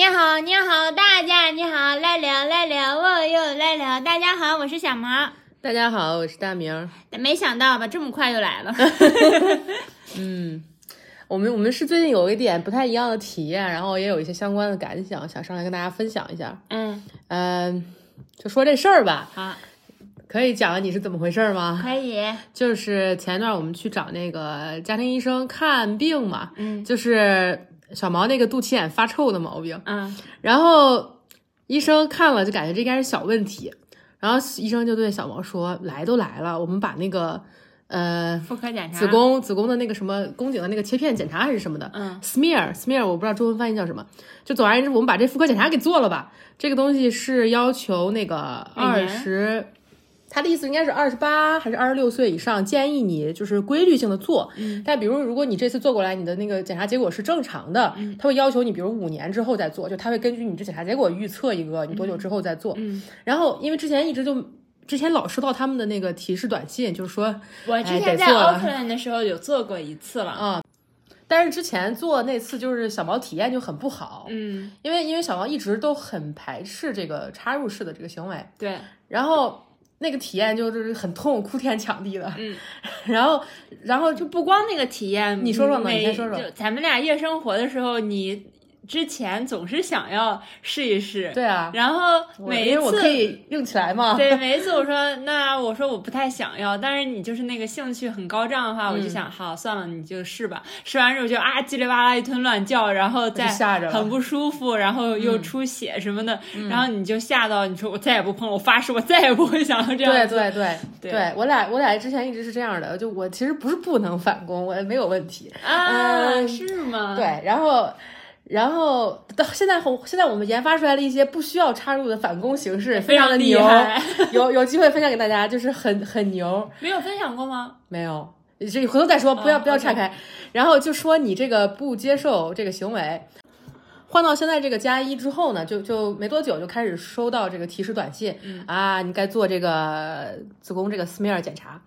你好，你好，大家你好，来了来了，我又来了。大家好，我是小毛。大家好，我是大明。没想到吧，这么快就来了。嗯，我们我们是最近有一点不太一样的体验，然后也有一些相关的感想，想上来跟大家分享一下。嗯嗯，就说这事儿吧。好，可以讲你是怎么回事吗？可以。就是前一段我们去找那个家庭医生看病嘛，嗯就是小毛那个肚脐眼发臭的毛病，嗯然后医生看了就感觉这应该是小问题，然后医生就对小毛说：“来都来了，我们把那个呃妇科检查。子宫子宫的那个什么宫颈的那个切片检查还是什么的，嗯，smear smear 我不知道中文翻译叫什么，就总而言之，我们把这妇科检查给做了吧。这个东西是要求那个二十，他的意思应该是二十八还是二十六岁以上，建议你就是规律性的做。嗯但比如如果你这次做过来，你的那个检查结果是正常的，嗯他会要求你，比如五年之后再做，就他会根据你这检查结果预测一个你多久之后再做。嗯，然后因为之前一直就。之前老收到他们的那个提示短信，就是说我之哎前在得做了 Auckland 的时候有做过一次了。啊、但是之前做那次就是小毛体验就很不好，嗯，因为因为小毛一直都很排斥这个插入式的这个行为，对，然后那个体验就是很痛，哭天抢地的，嗯，然后然后就就不光那个体验，你说说呢每你先说说。就咱们俩夜生活的时候，你之前总是想要试一试，对啊，然后每一因为我次可以用起来嘛，对，每一次我说那我说我不太想要，但是你就是那个兴趣很高涨的话，我就嗯。想好算了，你就试吧。试完之后就啊叽里哇啦一通乱叫，然后再吓着很不舒服，然后又嗯。出血什么的，然后你就吓到你说我再也不碰了，我发誓我再也不会想要这样对子。对。对。对我俩我俩之前一直是这样的，就我其实不是不能反攻，我没有问题，啊，嗯是吗？对，然后。然后到现在后，现在我们研发出来了一些不需要插入的反攻形式，非常常的牛，厉害。有有机会分享给大家，就是很很牛。没有分享过吗？没有，这回头再说，不要、哦不要岔开。然后就说你这个不接受这个行为，换到现在这个加一之后呢，就就没多久就开始收到这个提示短信，嗯啊，你该做这个子宫这个 smear 检查。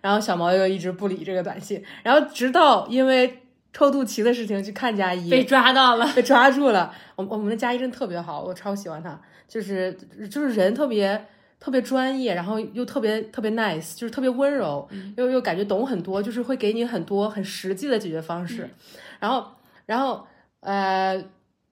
然后小毛又一直不理这个短信，然后直到因为臭肚脐的事情去看加一，被抓到了。被抓住了。我我们的佳一真特别好，我超喜欢他，就是就是人特别特别专业，然后又特别特别 nice，就是特别温柔，又又感觉懂很多，就是会给你很多很实际的解决方式。然后然后呃。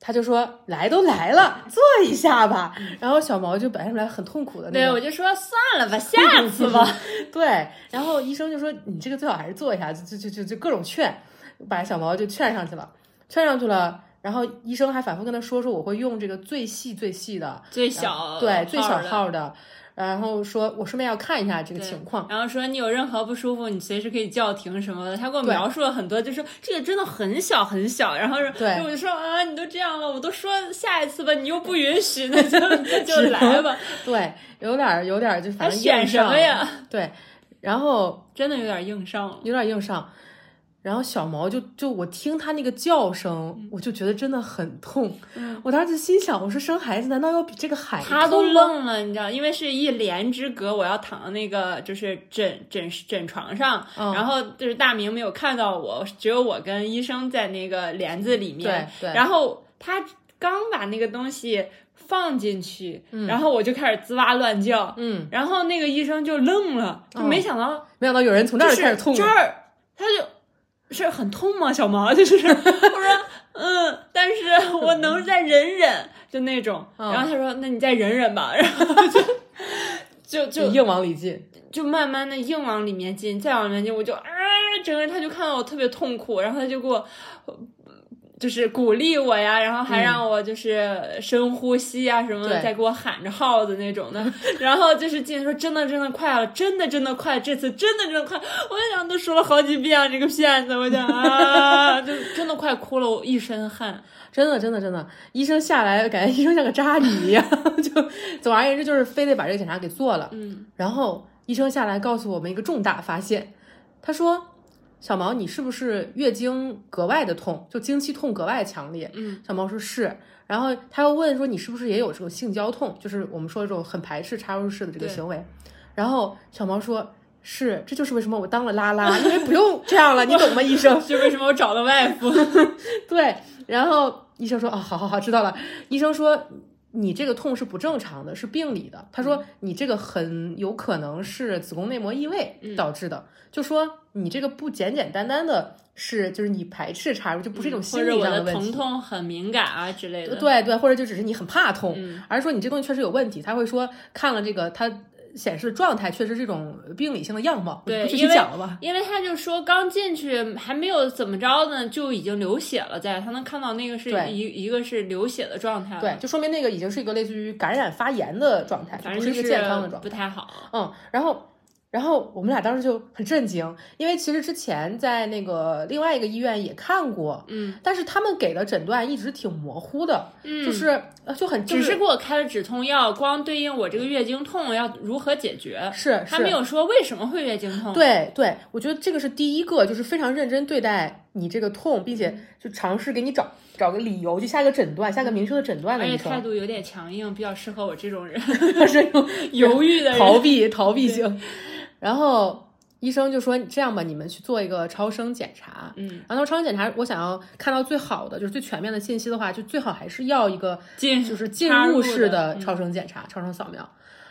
他就说：“来都来了，坐一下吧。”然后小毛就表现出来很痛苦的那种对，我就说算了吧，下次吧。对，然后医生就说：“你这个最好还是坐一下。”就就就就就各种劝，把小毛就劝上去了，劝上去了。然后医生还反复跟他说：“说我会用这个最细最细的，最小对最小号的。”然后说：“我顺便要看一下这个情况。然后说你有任何不舒服，你随时可以叫停什么的。他给我描述了很多，就说这个真的很小很小。然后说对我就说啊，你都这样了，我都说下一次吧，你又不允许，那就那就来吧。对，有点儿有点儿就还反正选什么呀？对，然后真的有点硬上了。有点硬上。然后小毛就就我听他那个叫声，嗯我就觉得真的很痛。我当时就心想，我说生孩子难道要比这个还他都？愣了，你知道，因为是一帘之隔，我要躺在那个就是枕枕枕床上，嗯然后就是大明没有看到我，只有我跟医生在那个帘子里面，对对然后他刚把那个东西放进去，然后我就开始滋哇乱叫，嗯，然后那个医生就愣了，就没想到没想到有人从这儿就是开始痛了。这儿，他就是很痛吗？小毛 就是，我说嗯，但是我能再忍忍，就那种。嗯然后他说，那你再忍忍吧，然后就 就就硬往里进。就慢慢的硬往里面进，再往里面进，我就啊，整个人他就看到我特别痛苦，然后他就给我。就是鼓励我呀，然后还让我就是深呼吸啊什么的，对再给我喊着号子那种的。然后就是进说真的真的快了，真的真的快，这次真的真的快。我就想都说了好几遍这个骗子，我想啊，就真的快哭了，我一身汗。真的，真的，真的，医生下来感觉医生像个渣女一样，就总而言之就是非得把这个检查给做了。嗯，然后医生下来告诉我们一个重大发现，他说：“小毛，你是不是月经格外的痛，就经期痛格外强烈？”嗯，小毛说是。然后他又问说：“你是不是也有这种性交痛？就是我们说的这种很排斥插入式的这个行为？”然后小毛说：“是，这就是为什么我当了拉拉，因为不用这样了，你懂吗，医生？” 就为什么我找了外父？对，然后医生说，哦，好好好，知道了。医生说。你这个痛是不正常的，是病理的。他说你这个很有可能是子宫内膜异位导致的，就说你这个不简简单单的是就是你排斥插入，就不是一种心理上的问题。疼痛很敏感啊之类的。对对，或者就只是你很怕痛，而是说你这东西确实有问题。他会说看了这个他。显示的状态确实是一种病理性的样貌，对，继续讲了吧？因为他就说刚进去还没有怎么着呢，就已经流血了，在他能看到那个是一一个是流血的状态，对，就说明那个已经是一个类似于感染发炎的状态，反正是一个健康的状态，不太好。嗯，然后。然后我们俩当时就很震惊，因为其实之前在那个另外一个医院也看过，嗯，但是他们给的诊断一直挺模糊的，嗯，就是就很只是给我开了止痛药，光对应我这个月经痛要如何解决，是，他没有说为什么会月经痛。对对，我觉得这个是第一个，就是非常认真对待你这个痛，并且就尝试给你找找个理由，就下个诊断，下个明确的诊断的医生。态度有点强硬，比较适合我这种人，是犹豫的逃避逃避型。然后医生就说：“这样吧，你们去做一个超声检查。”嗯，然后超声检查，我想要看到最好的，就是最全面的信息的话，就最好还是要一个进，就是进入式的超声检查、超声扫描。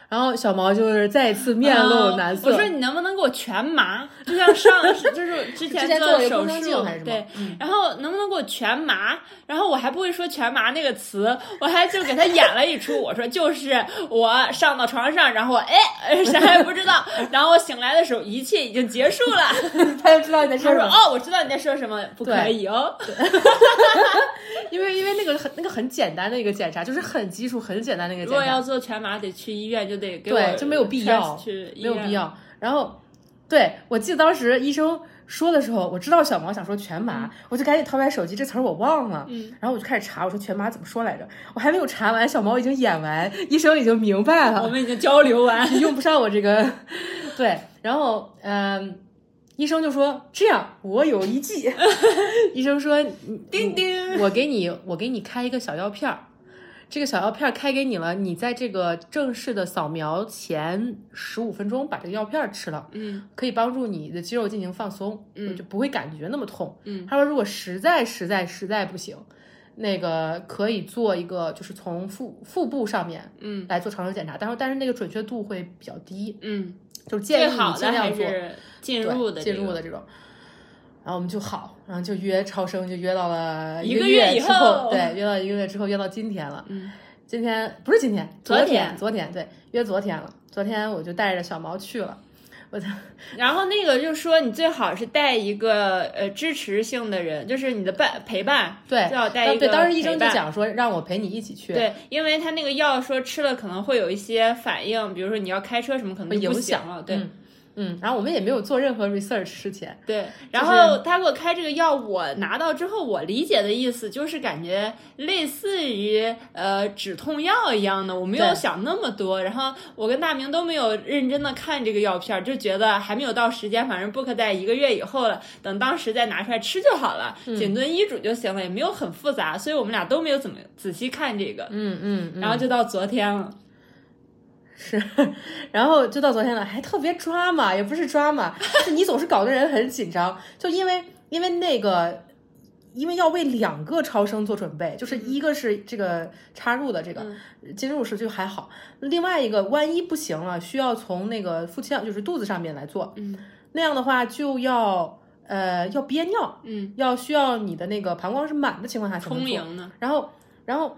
然后小毛就是再一次面露难色。我说你能不能给我全麻？就像上 就是之前做手术对，然后能不能给我全麻？然后我还不会说全麻那个词，我还就给他演了一出。我说就是我上到床上，然后哎啥也不知道，然后我醒来的时候一切已经结束了。他就知道你在说什么。哦，我知道你在说什么，不可以哦。因为因为那个很那个很简单的一个检查，就是很基础很简单的一个检查。如果要做全麻，得去医院就。对，就没有必要，没有必要。然后，对我记得当时医生说的时候，我知道小毛想说全麻，我就赶紧掏出来手机，这词儿我忘了。嗯，然后我就开始查，我说全麻怎么说来着？我还没有查完，小毛已经演完，医生已经明白了，我们已经交流完，用不上我这个。对，然后嗯，医生就说这样，我有一计。医生说，叮叮，我给你，我给你开一个小药片儿。这个小药片开给你了，你在这个正式的扫描前十五分钟把这个药片吃了，嗯，可以帮助你的肌肉进行放松，嗯，就不会感觉那么痛，嗯。他说，如果实在实在实在不行，那个可以做一个，就是从腹腹部上面，嗯，来做超声检查，但是但是那个准确度会比较低，嗯，就是建议你尽量做进入的进入的这种。然后我们就好，然后就约超声，就约到了一个月以后，对，约到一个月之后，约到今天了。嗯，今天不是今天，昨天，昨天，对，约昨天了。昨天我就带着小毛去了，我操。然后那个就说你最好是带一个呃支持性的人，就是你的伴陪伴，对，最好带一个。对，当时医生就讲说让我陪你一起去。对，因为他那个药说吃了可能会有一些反应，比如说你要开车什么可能影响了，对。嗯，然后我们也没有做任何 research 之前，对，然后他给我开这个药，我拿到之后，我理解的意思就是感觉类似于呃止痛药一样的，我没有想那么多。然后我跟大明都没有认真的看这个药片，就觉得还没有到时间，反正 book 在一个月以后了，等当时再拿出来吃就好了，谨遵医嘱就行了，也没有很复杂，所以我们俩都没有怎么仔细看这个，嗯嗯，然后就到昨天了。是，然后就到昨天了，还特别抓嘛，也不是抓嘛，是你总是搞得人很紧张，就因为因为那个，因为要为两个超声做准备，就是一个是这个插入的这个进入式就还好，另外一个万一不行了，需要从那个腹腔就是肚子上面来做，嗯，那样的话就要呃要憋尿，嗯，要需要你的那个膀胱是满的情况下才能做，然后然后。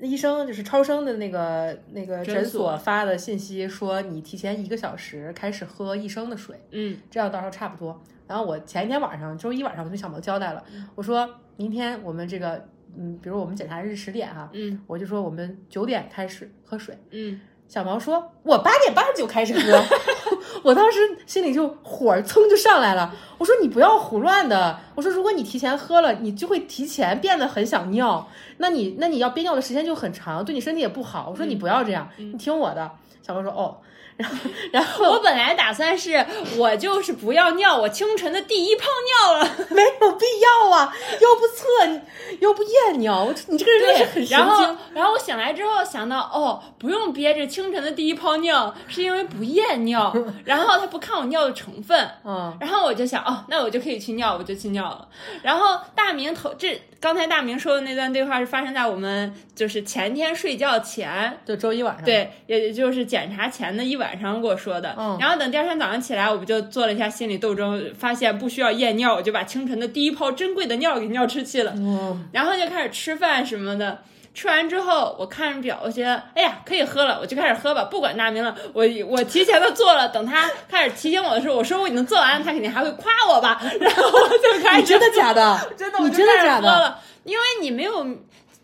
医生就是超声的那个那个诊所发的信息说，你提前一个小时开始喝一升的水，嗯，这样到时候差不多。然后我前一天晚上，周一晚上我就小毛交代了，我说明天我们这个，嗯，比如我们检查日十点哈，嗯，我就说我们九点开始喝水，嗯。小毛说：“我八点半就开始喝。”我当时心里就火蹭就上来了。我说：“你不要胡乱的。”我说：“如果你提前喝了，你就会提前变得很想尿，那你那你要憋尿的时间就很长，对你身体也不好。”我说：“你不要这样，你听我的。”小毛说：“哦。”然后，然后我本来打算是我就是不要尿，我清晨的第一泡尿了，没有必要啊，又不测，又不验尿，你这个人真是很神经。然后，然后我醒来之后想到，哦，不用憋着清晨的第一泡尿，是因为不验尿。然然后他不看我尿的成分，嗯，然后我就想，哦，那我就可以去尿，我就去尿了。然后大明头这刚才大明说的那段对话是发生在我们就是前天睡觉前，就周一晚上，，对，也就是检查前的一晚上给我说的。嗯然后等第二天早上起来，我不就做了一下心理斗争，发现不需要验尿，我就把清晨的第一泡珍贵的尿给尿出去了。嗯，然后就开始吃饭什么的。吃完之后，我看着表，我觉得，哎呀，可以喝了，我就开始喝吧，不管大明了。我我提前的做了，等他开始提醒我的时候，我说我已经做完了，他肯定还会夸我吧。然后我就开始你真的假的？真的，我你就开始真的假的？因为你没有。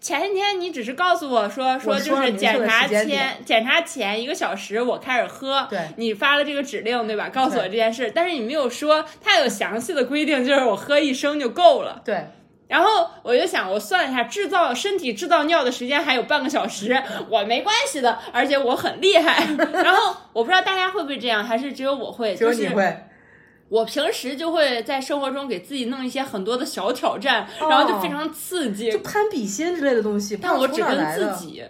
前一天你只是告诉我说说就是检查前检查前一个小时我开始喝，对你发了这个指令对吧？告诉我这件事，但是你没有说它有详细的规定，就是我喝一升就够了。对，然后我就想，我算了一下，制造身体制造尿的时间还有半个小时，我没关系的，而且我很厉害。然后我不知道大家会不会这样，还是只有我会？只有就是你会。我平时就会在生活中给自己弄一些很多的小挑战，哦然后就非常刺激就。攀比心之类的东西，但我只跟自己，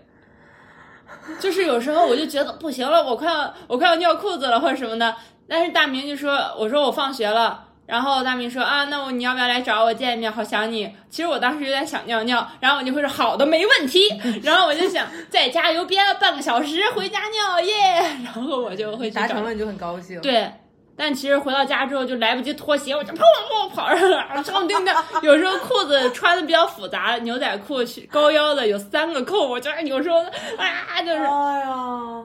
就是有时候我就觉得不行了，我快要我快要尿裤子了或者什么的。但是大明就说：“我说我放学了。”然后大明说：“啊，那我你要不要来找我见一面？好想你。”其实我当时有点想尿尿，然后我就会说：“好的，没问题。”然后我就想再加油憋了半个小时回家尿耶，然后我就会达成了你就很高兴。对，但其实回到家之后就来不及脱鞋，我就砰砰砰跑上了，上叮当。有时候裤子穿的比较复杂，牛仔裤高腰的有三个扣，我就有时候啊，就是哎呀，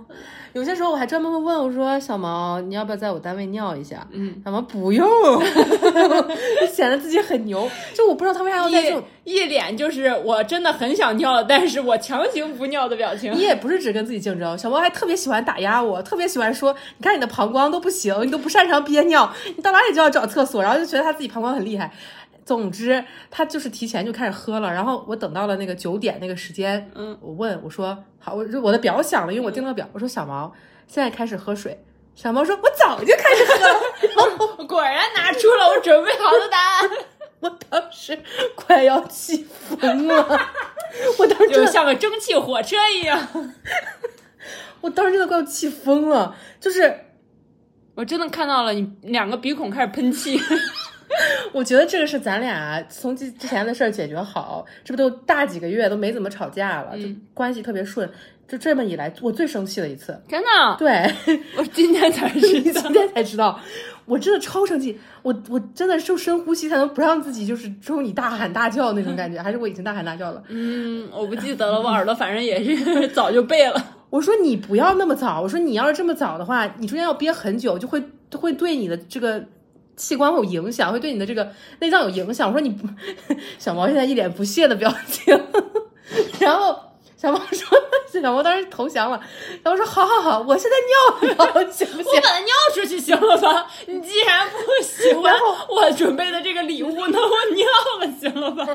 有些时候我还专门会问我说：“小毛，你要不要在我单位尿一下？”嗯，小毛不用，显得自己很牛。就我不知道他为啥要在这种，一一脸就是我真的很想尿，但是我强行不尿的表情你。也不是只跟自己竞争。小毛还特别喜欢打压我，特别喜欢说：“你看你的膀胱都不行，你都不擅长憋尿，你到哪里就要找厕所。”然后就觉得他自己膀胱很厉害。总之，他就是提前就开始喝了，然后我等到了那个九点那个时间，嗯，我问我说好，我我的表响了，因为我定了表，我说小毛现在开始喝水，小毛说我早就开始喝了，果然拿出了我准备好的答案，我当时快要气疯了，我当时，就像个蒸汽火车一样。我当时真的快要气疯了，就是我真的看到了你两个鼻孔开始喷气。我觉得这个是咱俩从之之前的事儿解决好，这不都大几个月都没怎么吵架了，就关系特别顺，就这么以来我最生气的一次。真的，对，我今天才知道 今。天才知道，我真的超生气，我我真的就深呼吸才能不让自己就是冲你大喊大叫那种感觉，还是我已经大喊大叫了。嗯，我不记得了，我耳朵反正也是早就背了。我说你不要那么早，我说你要是这么早的话，你中间要憋很久，就会会对你的这个器官会有影响，会对你的这个内脏有影响。我说你不，小毛现在一脸不屑的表情，然后小毛说，小毛当时投降了，然后说好好好，我现在尿了行不行？我把它尿出去行了吧？你既然不喜欢我准备的这个礼物，那我尿了行了吧？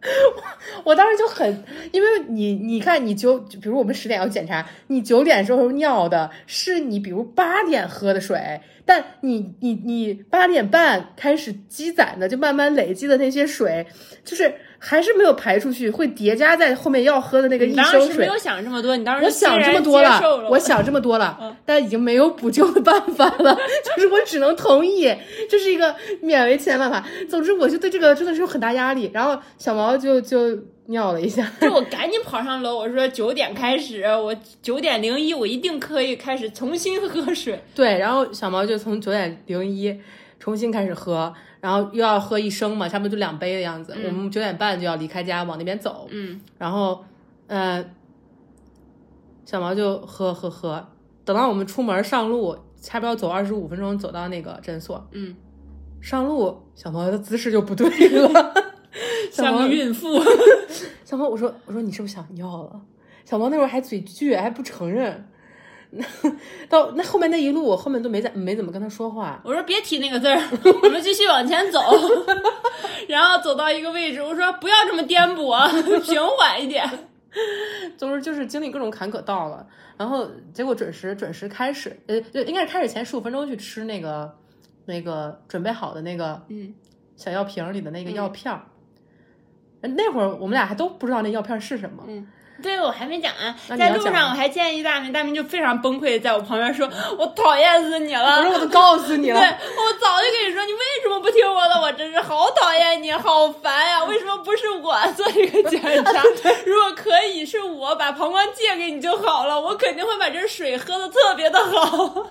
我 我当时就很，因为你你看你九，比如我们十点要检查，你九点时候尿的是你比如八点喝的水，但你你你八点半开始积攒的，就慢慢累积的那些水，就是还是没有排出去，会叠加在后面要喝的那个一你当升水时没有。想这么多，你当时我想这么多了，我想这么多了，但已经没有补救的办法了，就是我只能同意，这是一个勉为其难办法。总之，我就对这个真的是有很大压力。然后小毛就就尿了一下，就我赶紧跑上楼，我说九点开始，我九点零一，我一定可以开始重新喝水。对，然后小毛就从九点零一重新开始喝，然后又要喝一升嘛，差不多就两杯的样子。我们九点半就要离开家往那边走，嗯，然后，呃，小毛就喝喝喝，等到我们出门上路，差不多走二十五分钟走到那个诊所，嗯，上路小毛的姿势就不对了，像个孕妇。小毛，我说我说你是不是想尿了？小毛那会儿还嘴倔，还不承认。到那后面那一路，我后面都没在没怎么跟他说话。我说别提那个字儿，我们继续往前走。然后走到一个位置，我说不要这么颠簸，啊 平缓一点。总之就是经历各种坎坷到了，然后结果准时准时开始，呃，就应该是开始前十五分钟去吃那个那个准备好的那个嗯小药瓶里的那个药片儿。那会儿我们俩还都不知道那药片是什么。嗯，对我还没讲啊，那你要讲在路上我还建议大明，大明就非常崩溃，在我旁边说：“我讨厌死你了我了。”说我都告诉你了对，我早就跟你说，你为什么不听我的？我真是好讨厌你，好烦呀！为什么不是我做这个检查？如果可以是我把膀胱借给你就好了，我肯定会把这水喝的特别的好，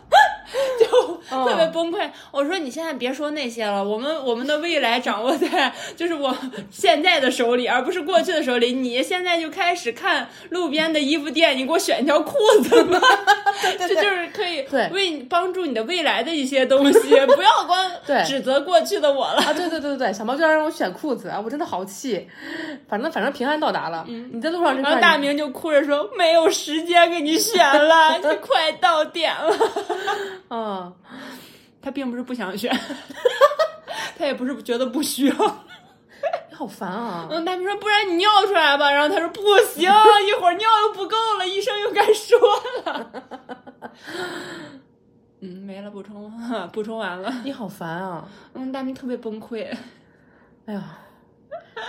就特别崩溃。我说你现在别说那些了，我们我们的未来掌握在就是我现在的手里，而不是过去的手里。你现在就开始看路边的衣服店，你给我选一条裤子吧，这就是可以为你帮助你的未来的一些东西，不要光对指责过去的我了。啊，对对对对对，小猫就要让我选裤子啊，我真的好气。反正反正平安到达了，你在路上然后大明就哭着说：“没有时间给你选了，你快到点了。嗯，”他并不是不想选，他也不是觉得不需要。你好烦啊！嗯，大明说：“不然你尿出来吧。”然后他说：“不行，一会儿尿又不够了，医生又该说了。”嗯，没了，补充了，补充完了。你好烦啊！嗯，大明特别崩溃。哎呀，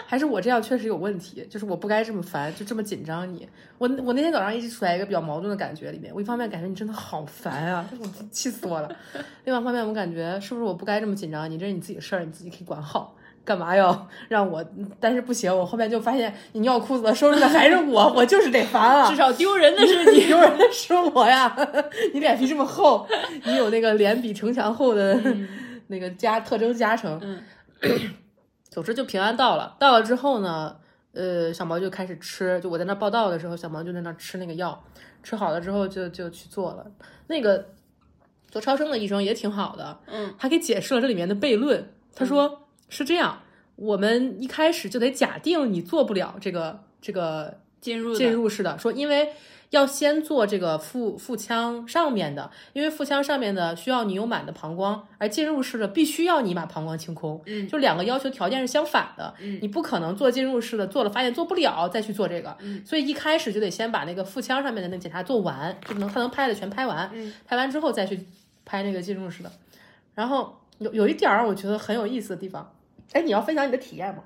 还是我这样确实有问题，就是我不该这么烦，就这么紧张你。我我那天早上一直处在一个比较矛盾的感觉里面，我一方面感觉你真的好烦啊，我气死我了；另外一方面我感觉是不是我不该这么紧张你，这是你自己的事儿，你自己可以管好。干嘛要 让我？但是不行，我后面就发现你尿裤子了，收拾的还是我，我就是得烦啊！至少丢人的是你。丢人的是我呀！你脸皮这么厚，你有那个脸比城墙厚的那个加特征加成。嗯，总之就平安到了。到了之后呢，呃，小毛就开始吃。就我在那报道的时候，小毛就在那吃那个药，吃好了之后就就去做了。那个做超声的医生也挺好的，嗯，他给解释了这里面的悖论。他说、是这样，我们一开始就得假定你做不了这个这个进入的进入式的，说因为要先做这个腹腹腔上面的，因为腹腔上面的需要你有满的膀胱，而进入式的必须要你把膀胱清空，嗯就两个要求条件是相反的，嗯你不可能做进入式的，做了发现做不了再去做这个，嗯。所以一开始就得先把那个腹腔上面的那个检查做完，就能他能拍的全拍完，嗯拍完之后再去拍那个进入式的，然后有有一点儿我觉得很有意思的地方，哎，你要分享你的体验吗？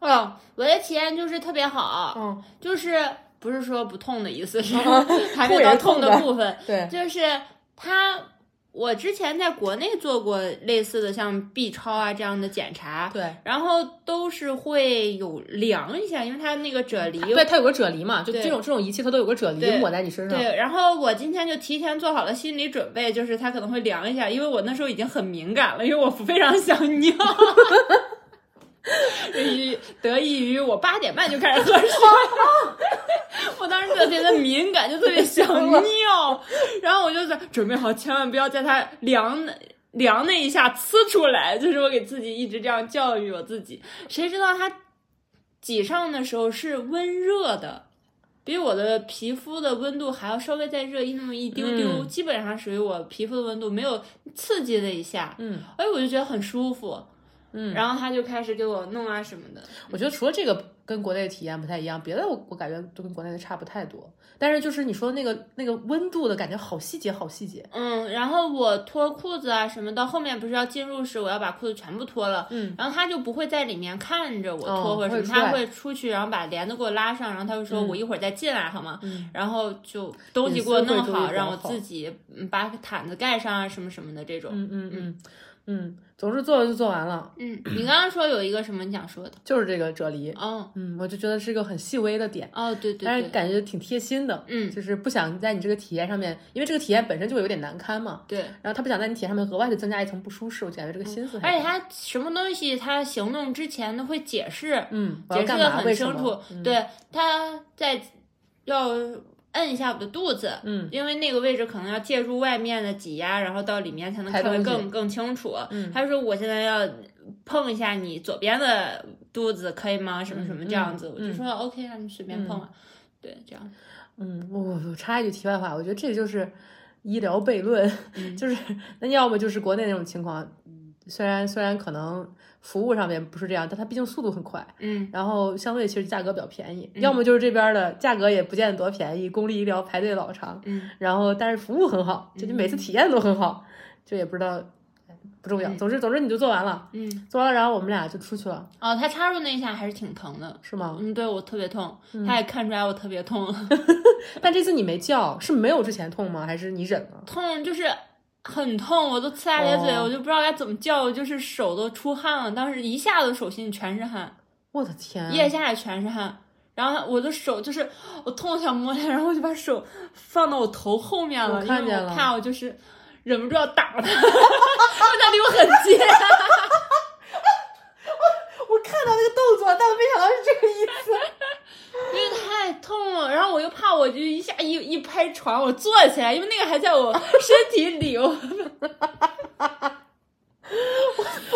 哦，我的体验就是特别好，嗯，就是不是说不痛的意思，是嗯还没到痛的部分，对，就是它。我之前在国内做过类似的像 B 超啊这样的检查，对。然后都是会有量一下，因为它那个啫喱对，它有个啫喱嘛，就这种这种仪器它都有个啫对喱抹在你身上。对，然后我今天就提前做好了心理准备，就是它可能会凉一下，因为我那时候已经很敏感了，因为我非常想尿。于得益于我八点半就开始喝水，我当时特别的敏感，就特别想尿，然后我就在准备好，千万不要在它凉的凉那一下呲出来，就是我给自己一直这样教育我自己。谁知道它挤上的时候是温热的，比我的皮肤的温度还要稍微再热一那么一丢丢，嗯。基本上属于我皮肤的温度，没有刺激了一下，嗯，哎，我就觉得很舒服。嗯。然后他就开始给我弄啊什么的，我觉得除了这个跟国内的体验不太一样，别的我我感觉都跟国内的差不太多。但是就是你说那个那个温度的感觉，好细节，好细节。嗯，然后我脱裤子啊什么，到后面不是要进入时，我要把裤子全部脱了，嗯，然后他就不会在里面看着我哦脱或者什么，他会出去，然后把帘子给我拉上，然后他会说嗯我一会儿再进来好吗？嗯。然后就东西给我弄好，让我自己嗯把毯子盖上啊什么什么的这种。嗯嗯。嗯嗯，总之做了就做完了，嗯，你刚刚说有一个什么你想说的？就是这个啫喱。哦嗯，我就觉得是一个很细微的点，哦，对对但是，感觉挺贴心的。嗯就是不想在你这个体验上面，因为这个体验本身就有点难堪嘛，对。然后他不想在你体验上面额外的增加一层不舒适，我感觉这个心思。而且他什么东西，他行动之前都会解释，嗯？解释的很清楚。嗯对，他在要摁一下我的肚子，嗯因为那个位置可能要借助外面的挤压，然后到里面才能看得更更清楚。嗯他说我现在要碰一下你左边的肚子，可以吗？什么什么这样子，嗯我就说 OK 啊，你随便碰啊。对，这样。嗯，我我插一句题外话，我觉得这就是医疗悖论，嗯 就是那要么就是国内那种情况，虽然虽然可能服务上面不是这样，但它毕竟速度很快，嗯然后相对其实价格比较便宜，要么就是这边的价格也不见得多便宜，公立医疗排队老长，嗯然后但是服务很好，就你每次体验都很好，就也不知道。哎不重要。总之总之你就做完了，嗯，做完了，然后我们俩就出去了，哦，他插入那一下还是挺疼的。是吗？嗯，对我特别痛，他也看出来我特别痛，但这次你没叫，是没有之前痛吗？还是你忍了？痛就是很痛，我都呲牙咧嘴，哦我就不知道该怎么叫，就是手都出汗了，当时一下子手心全是汗，我的天！腋下也全是汗。然后我的手就是我痛想摸它，然后我就把手放到我头后面了，我看见了因为我怕我就是忍不住要打它，因为它离我很近。我看到那个动作，但我没想到是这个意思。因为太痛了，然后我又怕我就一下一一拍床，我坐起来，因为那个还在我身体里，我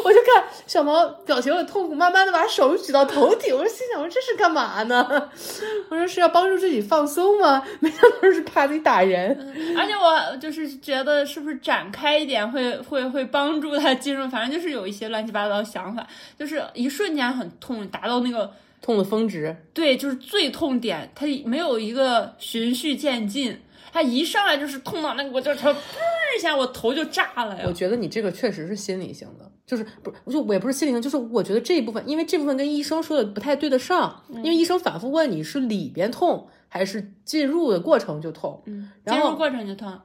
我就看小毛表情很痛苦，慢慢的把手举到头顶，我心想，我这是干嘛呢？我说是要帮助自己放松吗？没想到是怕自己打人。而且我就是觉得是不是展开一点会会会帮助他进入，反正就是有一些乱七八糟的想法，就是一瞬间很痛，达到那个痛的峰值，对，就是最痛点，它没有一个循序渐进，它一上来就是痛到那个，我就它嘣一下，我头就炸了呀我。觉得你这个确实是心理性的，就是不就我也不是心理性，就是我觉得这一部分，因为这部分跟医生说的不太对得上，因为医生反复问你是里边痛还是进入的过程就痛，嗯，然后进入过程就痛。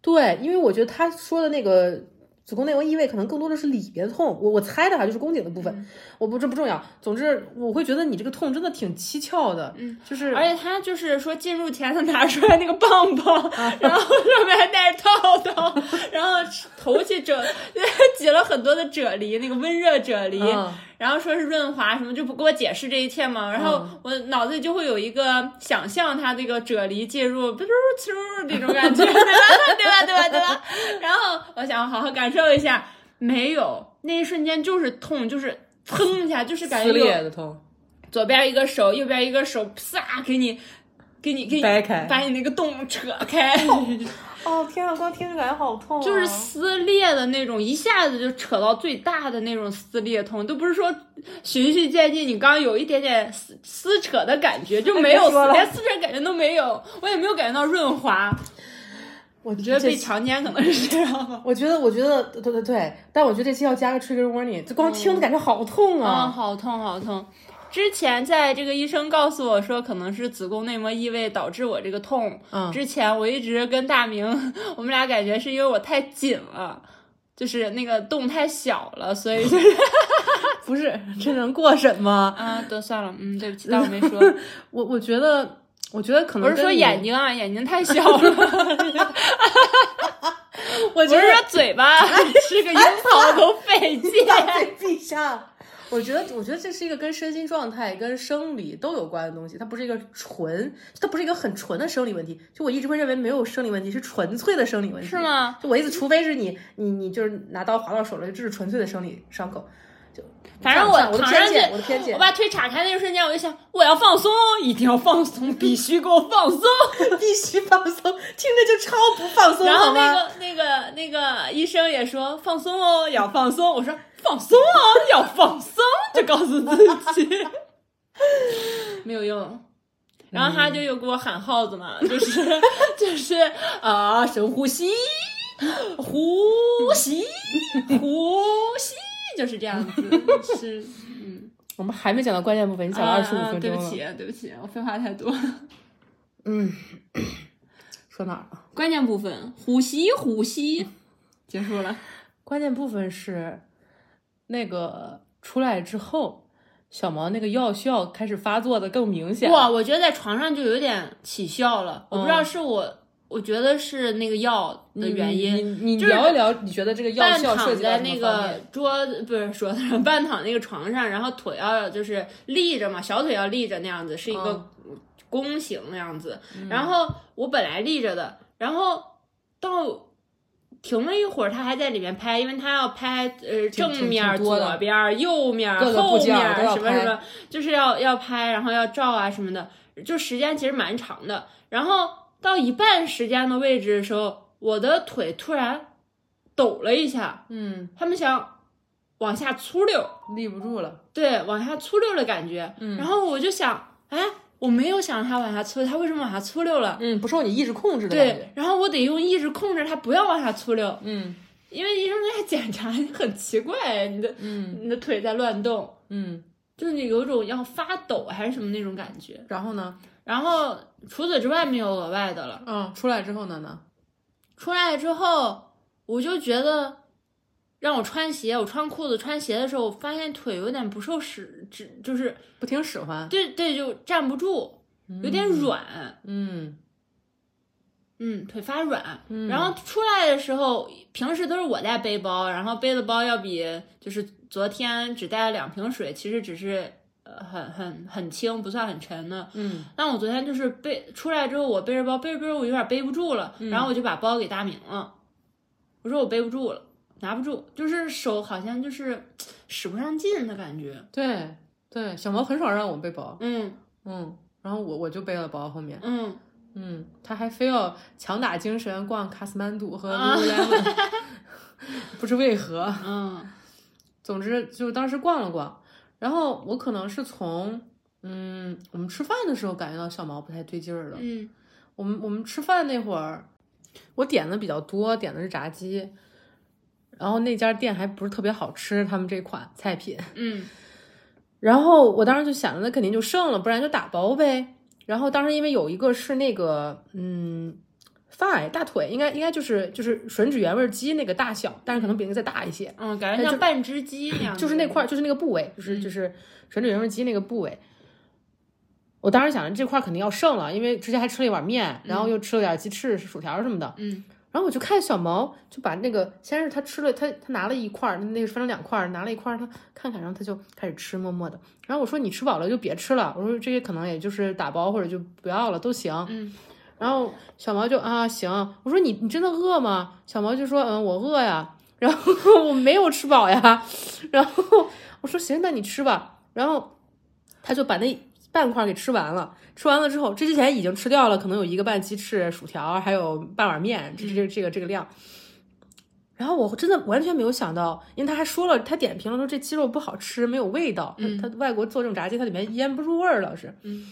对，因为我觉得他说的那个子宫内膜异位可能更多的是里边痛，我我猜的哈，就是宫颈的部分，我不这不重要。总之，我会觉得你这个痛真的挺蹊跷的，嗯，就是而且他就是说进入前他拿出来那个棒棒，然后上面还带着套套，然后头去整 挤了很多的啫喱，那个温热啫喱，嗯然后说是润滑什么，就不给我解释这一切嘛。然后我脑子里就会有一个想象，它这个啫喱介入，不噜呲这种感觉，对吧？对吧？对吧？对吧？然后我想好好感受一下，没有，那一瞬间就是痛，就是蹭一下，就是感觉撕有裂的痛，左边一个手，右边一个手，啪给你，给你，给你掰开把你那个洞扯开，哦天啊，光听着感觉好痛、啊，就是撕裂的那种，一下子就扯到最大的那种撕裂痛，都不是说循序渐进，你刚刚有一点点撕撕扯的感觉，就没有连撕扯感觉都没有，我也没有感觉到润滑，我觉得被强奸可能是这样吧。我觉得，我觉得，对对对，但我觉得这期要加个 trigger warning，就光听着感觉好痛啊、啊！好痛好痛！之前在这个医生告诉我说可能是子宫内膜异位导致我这个痛，嗯之前我一直跟大明，我们俩感觉是因为我太紧了，就是那个洞太小了，所以就是 不是，这能过审吗？啊，得算了，嗯，对不起，当我没说，我我觉得，我觉得可能我是说眼，睛啊，眼睛太小了，我觉得说嘴巴吃个樱桃都费劲。闭上。我觉得，我觉得这是一个跟身心状态、跟生理都有关的东西，它不是一个纯，它不是一个很纯的生理问题。就我一直会认为没有生理问题，是纯粹的生理问题，是？吗？就我意思，除非是你，你你就是拿刀划到手了，这是纯粹的生理伤口。就反正我我的偏见，我的偏见我，把腿岔开那一瞬间，我就想，我要放松，一定要放松，必须给我放松。必须放松，听着就超不放松，然后？那个那个那个医生也说放松哦，要放松。我说放松啊，要放松，就告诉自己，没有用。然后他就又给我喊号子嘛，就是就是啊、深呼吸，呼吸，呼吸，就是这样子，是嗯，我们还没讲到关键部分，你讲了二十五啊分钟了。对不起，对不起，我废话太多。嗯，说哪儿了？关键部分，呼吸，呼吸，结束了。关键部分是那个出来之后，小毛那个药效开始发作的更明显。哇，我觉得在床上就有点起效了，我不知道嗯是我，我觉得是那个药的原因。你你你就是聊一聊，你觉得这个药半效涉躺在那个面？桌子不是说的，半躺那个床上，然后腿要就是立着嘛，小腿要立着那样子，是一个弓形那样子。然后我本来立着的，然后到停了一会儿，他还在里面拍，因为他要拍呃正面、左边、右面、后面什么什么，就是要要拍，然后要照啊什么的，就时间其实蛮长的。然后到一半时间的位置的时候，我的腿突然抖了一下，嗯，他们想往下粗溜，立不住了。对，往下粗溜的感觉。嗯然后我就想，哎，我没有想让它往下粗溜，它为什么往下粗溜了？嗯，不受你意志控制的。对，然后我得用意志控制它不要往下粗溜。嗯因为医生在检查 你很奇怪，你的嗯你的腿在乱动，嗯，就是你有种要发抖还是什么那种感觉。然后呢？然后除此之外没有额外的了。嗯，出来之后呢呢？出来之后，我就觉得让我穿鞋，我穿裤子穿鞋的时候，我发现腿有点不受使，只就是不听使唤。对对，就站不住，有点软，嗯嗯，腿发软。嗯然后出来的时候，平时都是我带背包，然后背的包要比就是昨天只带了两瓶水，其实只是呃很很很轻，不算很沉的。嗯但我昨天就是背出来之后，我背着包背着背着，我有点背不住了，嗯然后我就把包给大明了，我说我背不住了，拿不住，就是手好像就是 使不上劲的感觉。对对，小毛很少让我背包。嗯嗯，然后我我就背了包后面。嗯，嗯，他还非要强打精神逛卡斯曼杜和啊 Lululemon，不知为何。嗯 总之就当时逛了逛，然后我可能是从嗯我们吃饭的时候感觉到小毛不太对劲儿了。嗯我们我们吃饭那会儿，我点的比较多，点的是炸鸡，然后那家店还不是特别好吃，他们这款菜品。嗯然后我当时就想着，那肯定就剩了，不然就打包呗。然后当时因为有一个是那个，嗯，发大腿，应该应该就是就是吮指原味鸡那个大小，但是可能比那个再大一些，嗯，感觉像半只鸡那样，就是那块，就是那个部位，就是就是吮指原味鸡那个部位。我当时想着这块肯定要剩了，因为之前还吃了一碗面，然后又吃了点鸡翅、薯条什么的。嗯然后我就看小毛就把那个，先是他吃了，他他拿了一块儿，那个分成两块儿，拿了一块儿，他看看，然后他就开始吃，默默的。然后我说你吃饱了就别吃了，我说这些可能也就是打包或者就不要了都行。嗯然后小毛就啊行，我说你你真的饿吗？小毛就说嗯我饿呀，然后我没有吃饱呀，然后我说行那你吃吧，然后他就把那半块给吃完了，吃完了之后，这之前已经吃掉了，可能有一个半鸡翅、薯条，还有半碗面，这这这个这个量。然后我真的完全没有想到，因为他还说了，他点评了说这鸡肉不好吃，没有味道。他他外国做这种炸鸡，它里面腌不入味儿老，是。嗯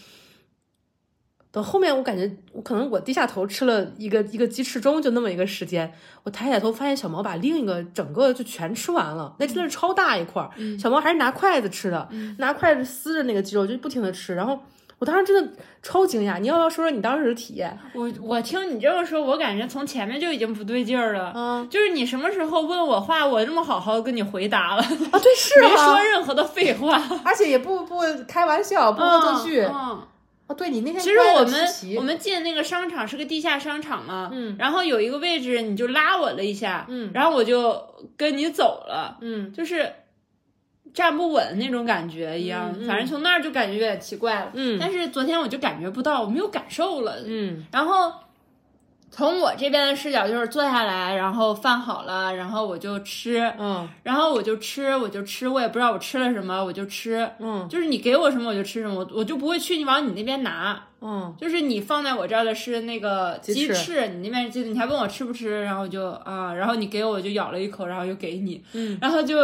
等后面我感觉，我可能我低下头吃了一个一个鸡翅中，就那么一个时间，我抬起头发现小毛把另一个整个就全吃完了，那真的是超大一块儿。小毛还是拿筷子吃的，拿筷子撕着那个鸡肉就不停的吃，然后我当时真的超惊讶。你要不要说说你当时的体验？我我听你这么说，我感觉从前面就已经不对劲儿了。嗯就是你什么时候问我话，我这么好好跟你回答了，啊，对，是 没啊说任何的废话，而且也不不开玩笑，不恶作剧。嗯嗯哦，对你那天其实我们我们进那个商场是个地下商场嘛，嗯，然后有一个位置你就拉我了一下，嗯然后我就跟你走了，嗯就是站不稳那种感觉一样，反正从那儿就感觉有点奇怪了。嗯但是昨天我就感觉不到，我没有感受了。嗯然后从我这边的视角就是坐下来，然后饭好了，然后我就吃，嗯然后我就吃，我就吃，我也不知道我吃了什么，我就吃。嗯就是你给我什么我就吃什么，我我就不会去你往你那边拿。嗯就是你放在我这儿的是那个鸡翅你那边是鸡翅，你还问我吃不吃，然后我就啊，然后你给我我就咬了一口，然后又给你，嗯，然后就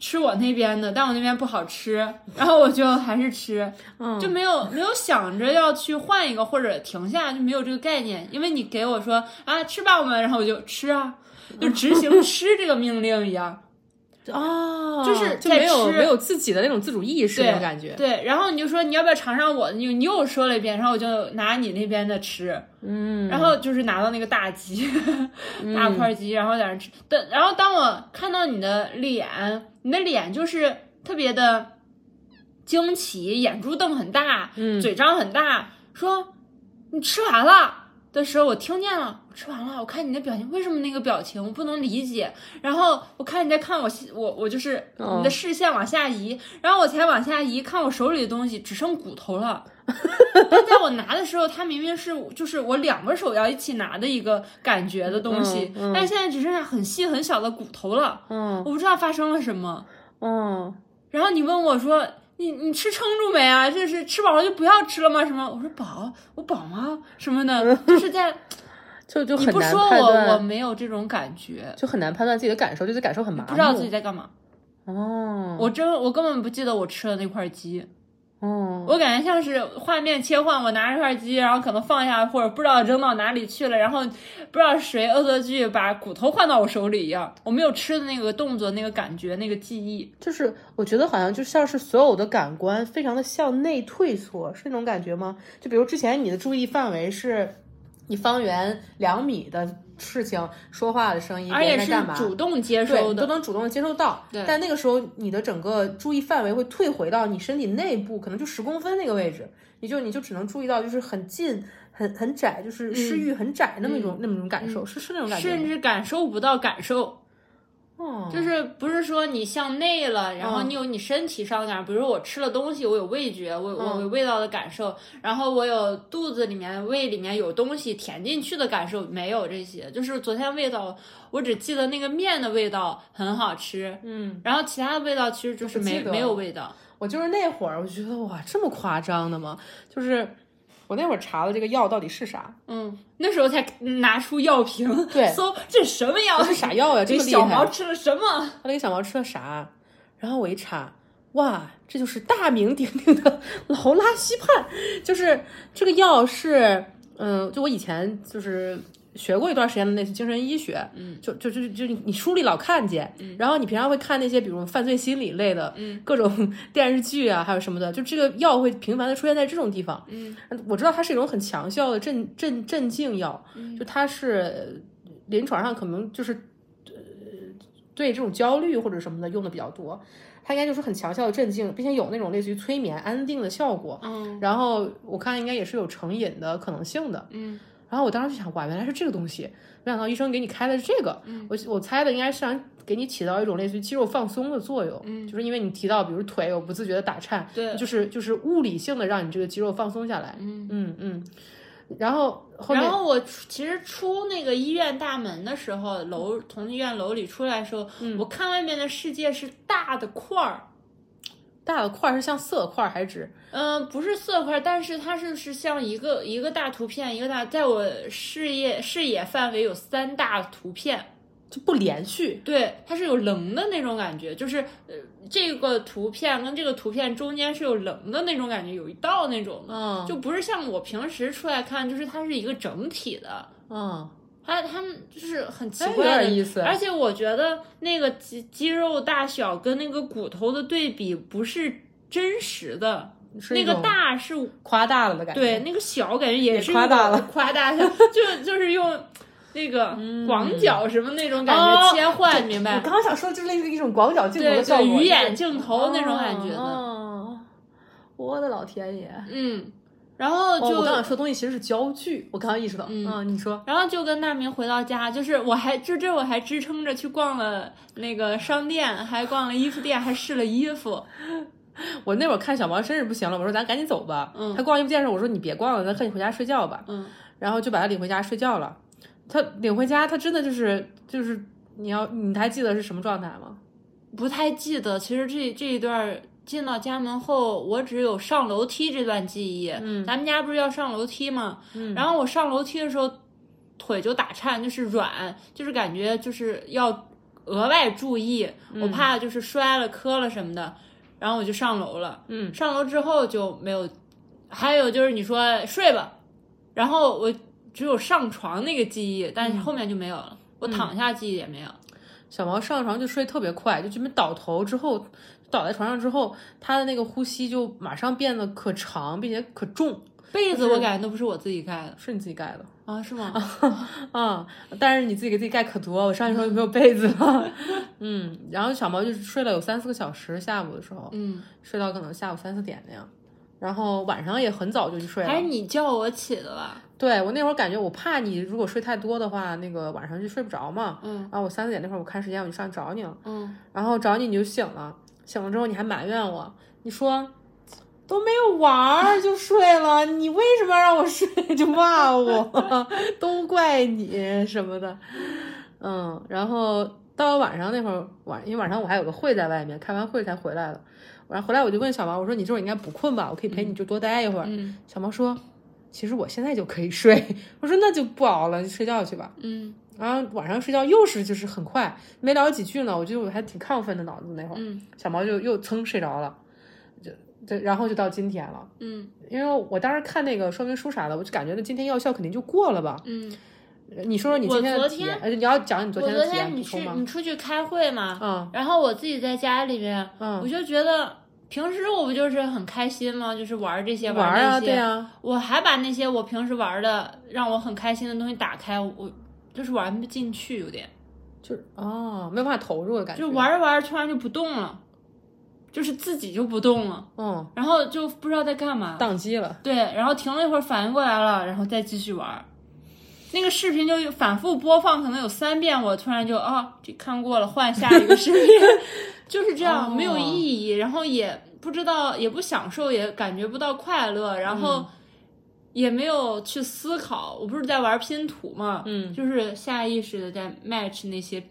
吃我那边的，但我那边不好吃，然后我就还是吃，嗯，就没有没有想着要去换一个或者停下，就没有这个概念，因为你给我说啊吃吧我们，然后我就吃啊，就执行 吃这个命令一样。哦，就是在就没有吃没有自己的那种自主意识那种感觉。对，然后你就说你要不要尝尝我的，你你又说了一遍，然后我就拿你那边的吃，嗯，然后就是拿到那个大鸡，大块鸡，然后在那吃。等，然后当我看到你的脸，你的脸就是特别的惊奇，眼珠瞪很大，嗯。嘴张很大，说你吃完了。的时候，我听见了，我吃完了。我看你的表情，为什么那个表情我不能理解？然后我看你在看我，我我就是哦你的视线往下移，然后我才往下移，看我手里的东西只剩骨头了。但在我拿的时候，它明明是就是我两个手要一起拿的一个感觉的东西，嗯嗯但现在只剩下很细很小的骨头了。嗯我不知道发生了什么。嗯然后你问我说：“你你吃撑住没啊？就是吃饱了就不要吃了吗？什么？”我说：“饱，我饱吗？什么的，就是在就就很难不说我我，没有这种感觉，就很难判断自己的感受，就是感受很麻木。不知道自己在干嘛。哦，我真我根本不记得我吃了那块鸡，哦，我感觉像是画面切换，我拿着块鸡，然后可能放下或者不知道扔到哪里去了，然后不知道谁恶作剧把骨头换到我手里一样，我没有吃的那个动作、那个感觉、那个记忆。就是我觉得好像就像是所有的感官非常的向内退缩，是那种感觉吗？就比如之前你的注意范围是你方圆两米的事情，说话的声音，而且是主动接收的都，能主动的接收到。对但那个时候你的整个注意范围会退回到你身体内部，可能就十公分那个位置，你就你就只能注意到就是很近、很很窄，就是视域很窄那么一种、那么一种感受，是是那种感觉。甚至感受不到感受。哦，就是不是说你向内了，然后嗯你有你身体上的感受，比如说我吃了东西，我有味觉，我嗯我有味道的感受，然后我有肚子里面胃里面有东西填进去的感受，没有这些。就是昨天味道，我只记得那个面的味道很好吃，嗯，然后其他的味道其实就是没没有味道。我就是那会儿，我觉得哇，这么夸张的吗？就是我那会儿查了这个药到底是啥，嗯，那时候才拿出药瓶，对搜这什么药这，是啥药呀？这这么厉害小毛吃了什么？他那个小毛吃了啥？然后我一查，哇，这就是大名鼎鼎的劳拉西泮，就是这个药是，嗯，就我以前就是学过一段时间的那些精神医学，嗯，就就就就你书里老看见，然后你平常会看那些比如犯罪心理类的，嗯，各种 电视剧啊，还有什么的，就这个药会频繁的出现在这种地方，嗯，我知道它是一种很强效的镇镇镇静药，就它是临床上可能就是对这种焦虑或者什么的用的比较多，它应该就是很强效的镇静，并且有那种类似于催眠、安定的效果。嗯，然后我看应该也是有成瘾的可能性的。嗯，然后我当时就想，哇，原来是这个东西，没想到医生给你开的是这个。我我猜的应该是想给你起到一种类似于肌肉放松的作用。嗯，就是因为你提到，比如腿有不自觉的打颤，对就是就是物理性的让你这个肌肉放松下来。嗯嗯嗯。然后后面然后我其实出那个医院大门的时候，楼从医院楼里出来的时候，嗯我看外面的世界是大的块儿，大的块儿是像色块儿还是指？嗯、不是色块，但是它是是像一个一个大图片，一个大，在我视野视野范围有三大图片，就不连续，对，它是有棱的那种感觉，就是呃这个图片跟这个图片中间是有棱的那种感觉，有一道那种的，嗯就不是像我平时出来看，就是它是一个整体的。嗯，它他们就是很奇怪的点意思。而且我觉得那个肌肌肉大小跟那个骨头的对比不是真实的，那个大是夸大了的感觉。对，那个小感觉也也是夸大了，夸大了，就就是用那个广角什么那种感哦。觉切换，明我白？刚刚想说，就是类似一种广角镜头对的效果，鱼眼镜头那种感觉的，哦，我的老天爷！嗯，然后哦，就我刚想说东西其实是焦距，我刚刚意识到，嗯，你说，然后就跟大明回到家，就是我还就这我还支撑着去逛了那个商店，还逛了衣服店，还试了衣服。我那会儿看小毛真是不行了，我说咱赶紧走吧。嗯他逛衣服店的时候，我说你别逛了，咱赶紧回家睡觉吧。嗯，然后就把他领回家睡觉了。他领回家，他真的就是就是你要你还记得是什么状态吗？不太记得，其实这这一段儿进到家门后，我只有上楼梯这段记忆。嗯，咱们家不是要上楼梯吗？嗯，然后我上楼梯的时候，腿就打颤，就是软，就是感觉就是要额外注意，我怕就是摔了、磕了什么的。然后我就上楼了。嗯，上楼之后就没有。还有就是你说睡吧，然后我只有上床那个记忆，但是后面就没有了。我躺下记忆也没有。小毛上床就睡特别快，就这么倒头之后，倒在床上之后，他的那个呼吸就马上变得可长，并且可重。被子我感觉都不是我自己盖的是你自己盖的啊？是吗？啊、但是你自己给自己盖可多。我上去时候就没有被子了，嗯，然后小毛就睡了有三四个小时，下午的时候，嗯，睡到可能下午三四点那样，然后晚上也很早就去睡了。还是你叫我起的吧？对我那会儿感觉我怕你如果睡太多的话，那个晚上就睡不着嘛。嗯，然后我三四点那会儿我看时间我就上去找你了，嗯，然后找你你就醒了，醒了之后你还埋怨我，你说都没有玩儿就睡了，你为什么要让我睡？就骂我，都怪你什么的。嗯，然后到了晚上那会儿晚，因为晚上我还有个会在外面，开完会才回来的。然后回来我就问小毛，我说你这会儿应该不困吧？我可以陪你就多待一会儿。嗯小毛说，其实我现在就可以睡。我说那就不熬了，就睡觉去吧。嗯然后晚上睡觉又是就是很快，没聊几句呢，我觉得我还挺亢奋的脑子那会儿。嗯小毛就又噌睡着了，就对，然后就到今天了。嗯因为我当时看那个说明书啥的，我就感觉那今天药效肯定就过了吧。嗯，你说说你今天昨的体验，呃，你要讲你昨天的体验昨天你去？你出去开会嘛，嗯然后我自己在家里面，嗯我就觉得平时我不就是很开心吗？就是玩这些玩啊，那些，对啊，我还把那些我平时玩的让我很开心的东西打开，我就是玩不进去，有点就是哦，没有办法投入的感觉。就玩着玩着突然就不动了，就是自己就不动了，嗯，然后就不知道在干嘛。宕机了。对，然后停了一会儿，反应过来了，然后再继续玩。那个视频就反复播放，可能有三遍，我突然就啊，这看过了，换下一个视频，就是这样，哦没有意义，然后也不知道，也不享受，也感觉不到快乐，然后也没有去思考。我不是在玩拼图嘛，嗯就是下意识的在 match 那些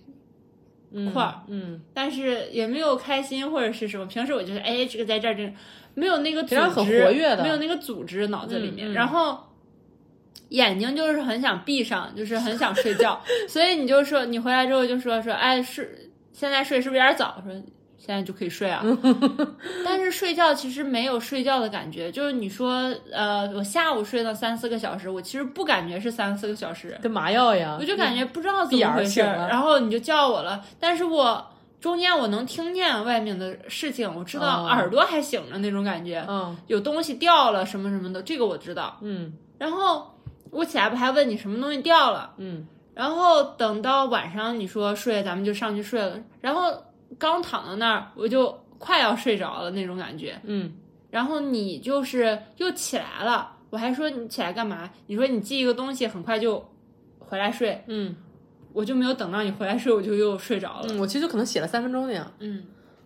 嗯块儿，嗯，但是也没有开心或者是什么。平时我就是哎，这个在这儿，这没有那个组织，很活跃的没有那个组织脑子里面，嗯嗯然后眼睛就是很想闭上，就是很想睡觉。所以你就说，你回来之后就说说，哎，睡现在睡是不是有点早？说现在就可以睡啊。但是睡觉其实没有睡觉的感觉，就是你说，呃，我下午睡到三四个小时，我其实不感觉是三四个小时。跟麻药一样。我就感觉不知道怎么回事然后你就叫我了，但是我中间我能听见外面的事情，我知道哦耳朵还醒着那种感觉，嗯有东西掉了什么什么的，这个我知道。嗯然后我起来不还问你什么东西掉了，嗯然后等到晚上你说睡，咱们就上去睡了，然后刚躺到那儿我就快要睡着了那种感觉，嗯然后你就是又起来了，我还说你起来干嘛？你说你记一个东西，很快就回来睡。嗯我就没有等到你回来睡，我就又睡着了。嗯，我其实就可能写了三分钟那样。嗯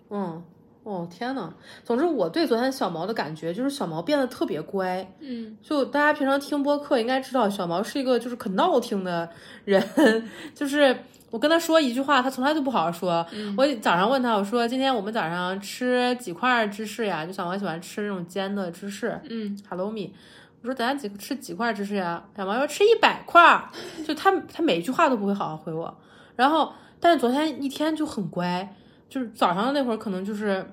嗯，哦天呐，总之我对昨天小毛的感觉就是小毛变得特别乖。嗯就大家平常听播客应该知道，小毛是一个就是可闹听的人，就是我跟他说一句话，他从来就不好好说。我早上问他，我说今天我们早上吃几块芝士呀？就小王喜欢吃那种煎的芝士嗯，Hello me。我说咱几吃几块芝士呀？小王说吃一百块，就他他每一句话都不会好好回我。然后，但是昨天一天就很乖，就是早上那会儿可能就是。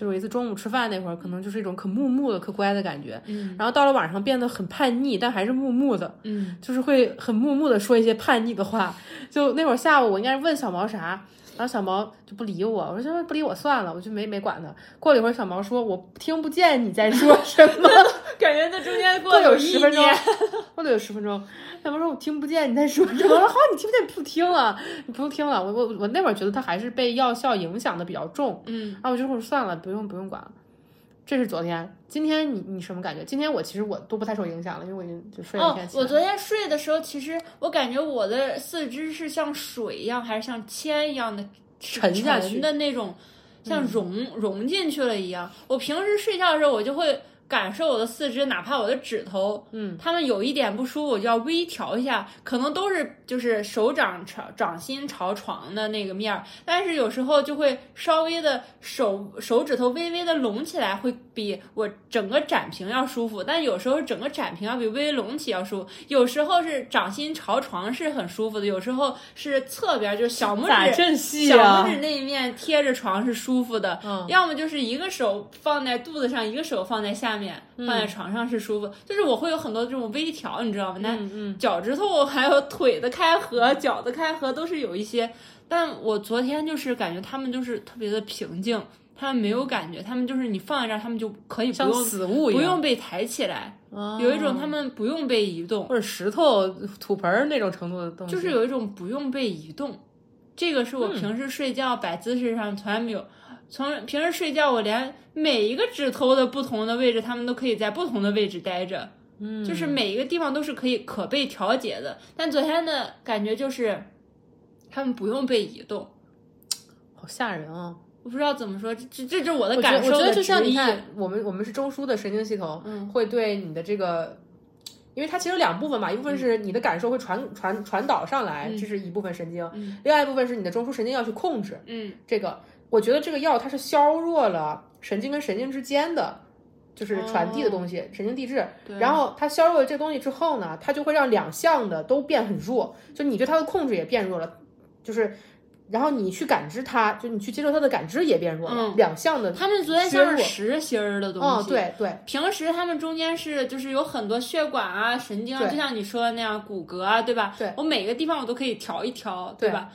就是有一次中午吃饭那会儿，可能就是一种可木木的、可乖的感觉，嗯然后到了晚上变得很叛逆，但还是木木的，嗯就是会很木木的说一些叛逆的话。就那会儿下午，我应该是问小毛啥，然后小毛就不理我，我说不理我算了，我就没没管他。过了一会儿，小毛说我听不见你在说什么，感觉在中间过过了有十分钟，过了有十分钟，小毛说我听不见你在说什么。我说好，你听不见不听了，你不用听了。我我我那会儿觉得他还是被药效影响的比较重，嗯啊，我就说算了，不用不用管了。这是昨天，今天你你什么感觉？今天我其实我都不太受影响了，因为我已经就睡了一哦天。我昨天睡的时候，其实我感觉我的四肢是像水一样，还是像铅一样的沉下去嗯的那种，像融、融进去了一样。我平时睡觉的时候，我就会感受我的四肢，哪怕我的指头，嗯，他们有一点不舒服，我就要微调一下，可能都是就是手掌朝掌心朝床的那个面儿，但是有时候就会稍微的手手指头微微的拢起来，会比我整个展平要舒服，但有时候整个展平要比微微隆起要舒服，有时候是掌心朝床是很舒服的，有时候是侧边就是小拇指。小啊拇？指那一面贴着床是舒服的，嗯要么就是一个手放在肚子上，一个手放在下面，放在床上是舒服。就是我会有很多这种微调，你知道吗？那脚趾头还有腿的开合、脚的开合都是有一些，但我昨天就是感觉他们就是特别的平静，他们没有感觉，他们就是你放在这儿，他们就可以不像用死物一样，不用被抬起来，哦有一种他们不用被移动，或者石头、土盆儿那种程度的东西，就是有一种不用被移动。这个是我嗯平时睡觉摆姿势上从来没有。从平时睡觉，我连每一个指头的不同的位置，他们都可以在不同的位置待着。嗯，就是每一个地方都是可以可被调节的。但昨天的感觉就是，他们不用被移动，好吓人啊！我不知道怎么说，这这这就是我的感受我觉得就像你看，我们我们是中枢的神经系统，嗯会对你的这个。因为它其实有两部分嘛，一部分是你的感受会传传传导上来，这是一部分神经；嗯另外一部分是你的中枢神经要去控制。嗯这个，我觉得这个药它是削弱了神经跟神经之间的，就是传递的东西，神经递质。然后它削弱了这东西之后呢，它就会让两项的都变很弱，就你对它的控制也变弱了，就是然后你去感知它，就你去接受它的感知也变弱了，嗯两项的他们昨天像是实心儿的东哦，西，对对，平时他们中间是就是有很多血管啊、神经啊，就像你说的那样，骨骼啊，对吧？对我每个地方我都可以调一调，对对吧？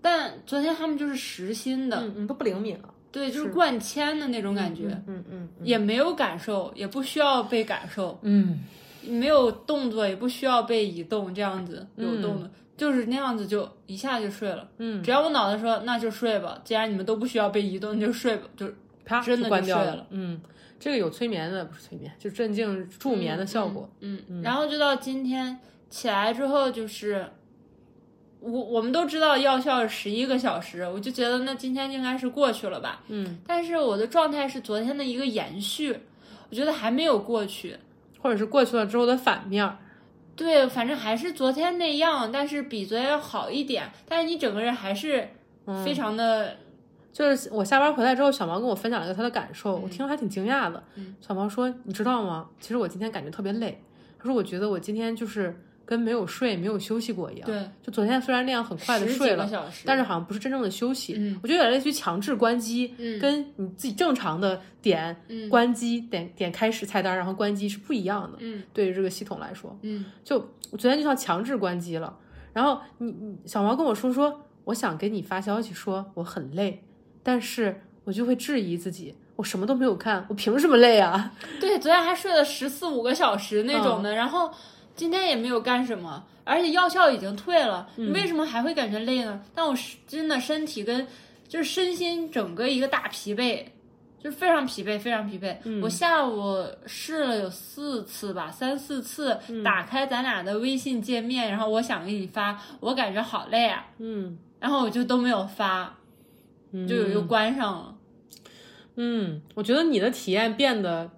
但昨天他们就是实心的，嗯嗯，都不灵敏了，对，就是灌铅的那种感觉，嗯嗯嗯也没有感受，也不需要被感受，嗯，没有动作，也不需要被移动，这样子流动的，就是那样子就一下就睡了。嗯，只要我脑袋说那就睡吧，既然你们都不需要被移动，那就睡吧，就啪真的就就关掉睡了。嗯，这个有催眠的，不是催眠，就镇静助眠的效果。嗯嗯，然后就到今天起来之后，就是我我们都知道药效是十一个小时，我就觉得那今天应该是过去了吧。嗯，但是我的状态是昨天的一个延续，我觉得还没有过去。或者是过去了之后的反面儿。对，反正还是昨天那样，但是比昨天要好一点。但是你整个人还是嗯非常的，就是我下班回来之后，小毛跟我分享了一个他的感受，嗯我听了还挺惊讶的。小毛说：“你知道吗？其实我今天感觉特别累。他说我觉得我今天就是跟没有睡、没有休息过一样。对，就昨天虽然那样很快的睡了，但是好像不是真正的休息。嗯我觉得有点类似于强制关机，嗯跟你自己正常的点、嗯关机、点点开始菜单，然后关机是不一样的。嗯对于这个系统来说，嗯就我昨天就像强制关机了。然后你你小毛跟我说说，我想给你发消息说我很累，但是我就会质疑自己，我什么都没有看，我凭什么累啊？对，昨天还睡了十四五个小时那嗯种的，然后今天也没有干什么，而且药效已经退了，嗯你为什么还会感觉累呢？但我是真的身体跟就是身心整个一个大疲惫，就是非常疲惫，非常疲惫。嗯我下午试了有四次吧，三四次，嗯打开咱俩的微信界面，然后我想给你发，我感觉好累啊，嗯然后我就都没有发，就又关上了。嗯，我觉得你的体验变得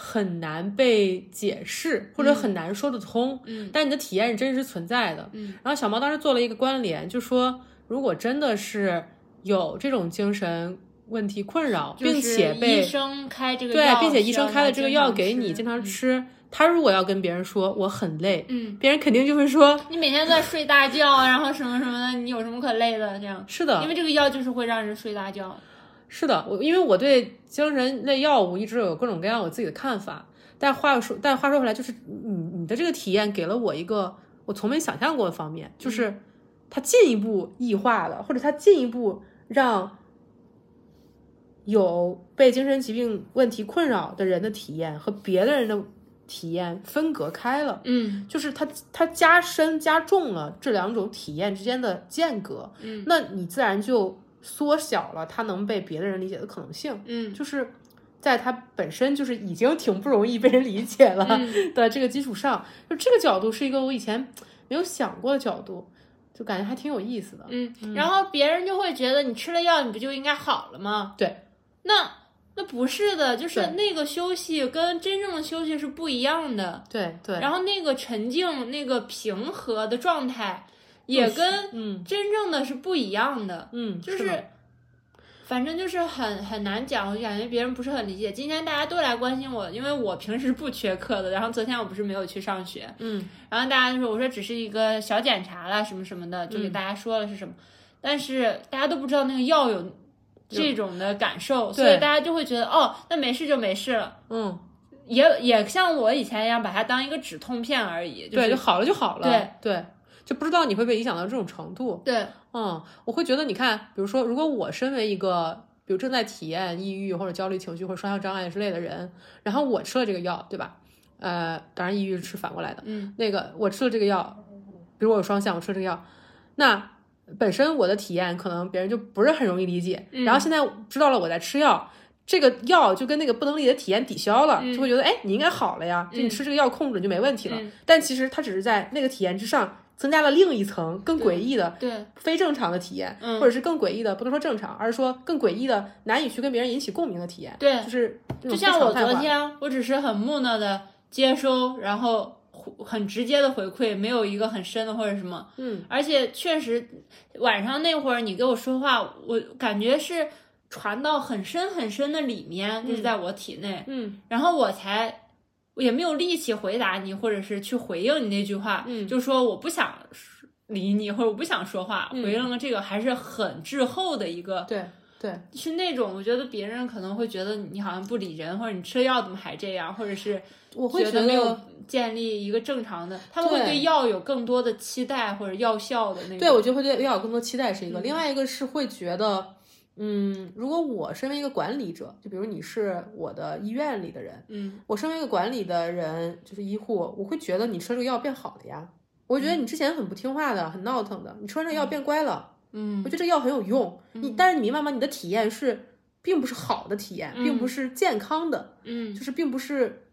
很难被解释，或者很难说得通。嗯，但你的体验是真实存在的。嗯，然后小猫当时做了一个关联，就说如果真的是有这种精神问题困扰，并且被医生开这个药，对，并且医生开了这个药给你，经经常吃。他如果要跟别人说我很累，嗯，别人肯定就会说你每天都在睡大觉，然后什么什么的，你有什么可累的？这样，是的因，为这个药就是会让人睡大觉。是的，我因为我对精神类药物一直有各种各样我自己的看法，但话又说，但话说回来，就是你你的这个体验给了我一个我从没想象过的方面，就是它进一步异化了，或者它进一步让有被精神疾病问题困扰的人的体验和别的人的体验分隔开了。嗯就是它它加深加重了这两种体验之间的间隔，嗯，那你自然就缩小了他能被别的人理解的可能性，嗯就是在他本身就是已经挺不容易被人理解了嗯 的这个基础上，就这个角度是一个我以前没有想过的角度，就感觉还挺有意思的。嗯，然后别人就会觉得你吃了药，你不就应该好了吗？对，那那不是的，就是那个休息跟真正的休息是不一样的。对对，然后那个沉静、那个平和的状态，也跟嗯真正的是不一样的。嗯，就是是反正就是很很难讲，我就感觉别人不是很理解。今天大家都来关心我，因为我平时不缺课的，然后昨天我不是没有去上学，嗯然后大家就说我说只是一个小检查啦什么什么的，就给大家说了是什么，但是大家都不知道那个药有这种的感受，所以大家就会觉得哦，那没事就没事了。嗯，也也像我以前一样，把它当一个止痛片而已。就是、对，就好了就好了。对对，就不知道你会被影响到这种程度。对，嗯，我会觉得，你看，比如说，如果我身为一个，比如正在体验抑郁或者焦虑情绪或者双向障碍之类的人，然后我吃了这个药，对吧？呃，当然抑郁是吃反过来的。嗯，那个我吃了这个药，比如我有双向，我吃了这个药，那本身我的体验可能别人就不是很容易理解。嗯然后现在知道了我在吃药。这个药就跟那个不能理解的体验抵消了，就会觉得哎，你应该好了呀，就你吃这个药控制就没问题了。嗯但其实它只是在那个体验之上增加了另一层更诡异的对，非正常的体验，嗯。或者是更诡异的，不能说正常，而是说更诡异的、难以去跟别人引起共鸣的体验。对。就是就就像我昨天，我只是很木讷的接收，然后很直接的回馈，没有一个很深的或者什么。嗯，而且确实晚上那会儿你给我说话，我感觉是传到很深很深的里面，就是在我体内，嗯。然后我才。也没有力气回答你，或者是去回应你那句话，嗯。就说我不想理你，或者我不想说话，回应了这个还是很滞后的一个，对对，是那种我觉得别人可能会觉得你好像不理人，或者你吃了药怎么还这样，或者是我会觉得没有建立一个正常的，他们会对药有更多的期待或者药效的那种。对，我觉得会对药有更多期待是一个，另外一个是会觉得。嗯，如果我身为一个管理者，就比如你是我的医院里的人，嗯，我身为一个管理的人，就是医护，我会觉得你吃这个药变好了呀。我觉得你之前很不听话的，很闹腾的，你吃完这个药变乖了，嗯，我觉得这个药很有用。你但是你明白吗？你的体验是并不是好的体验，并不是健康的，嗯，就是并不是，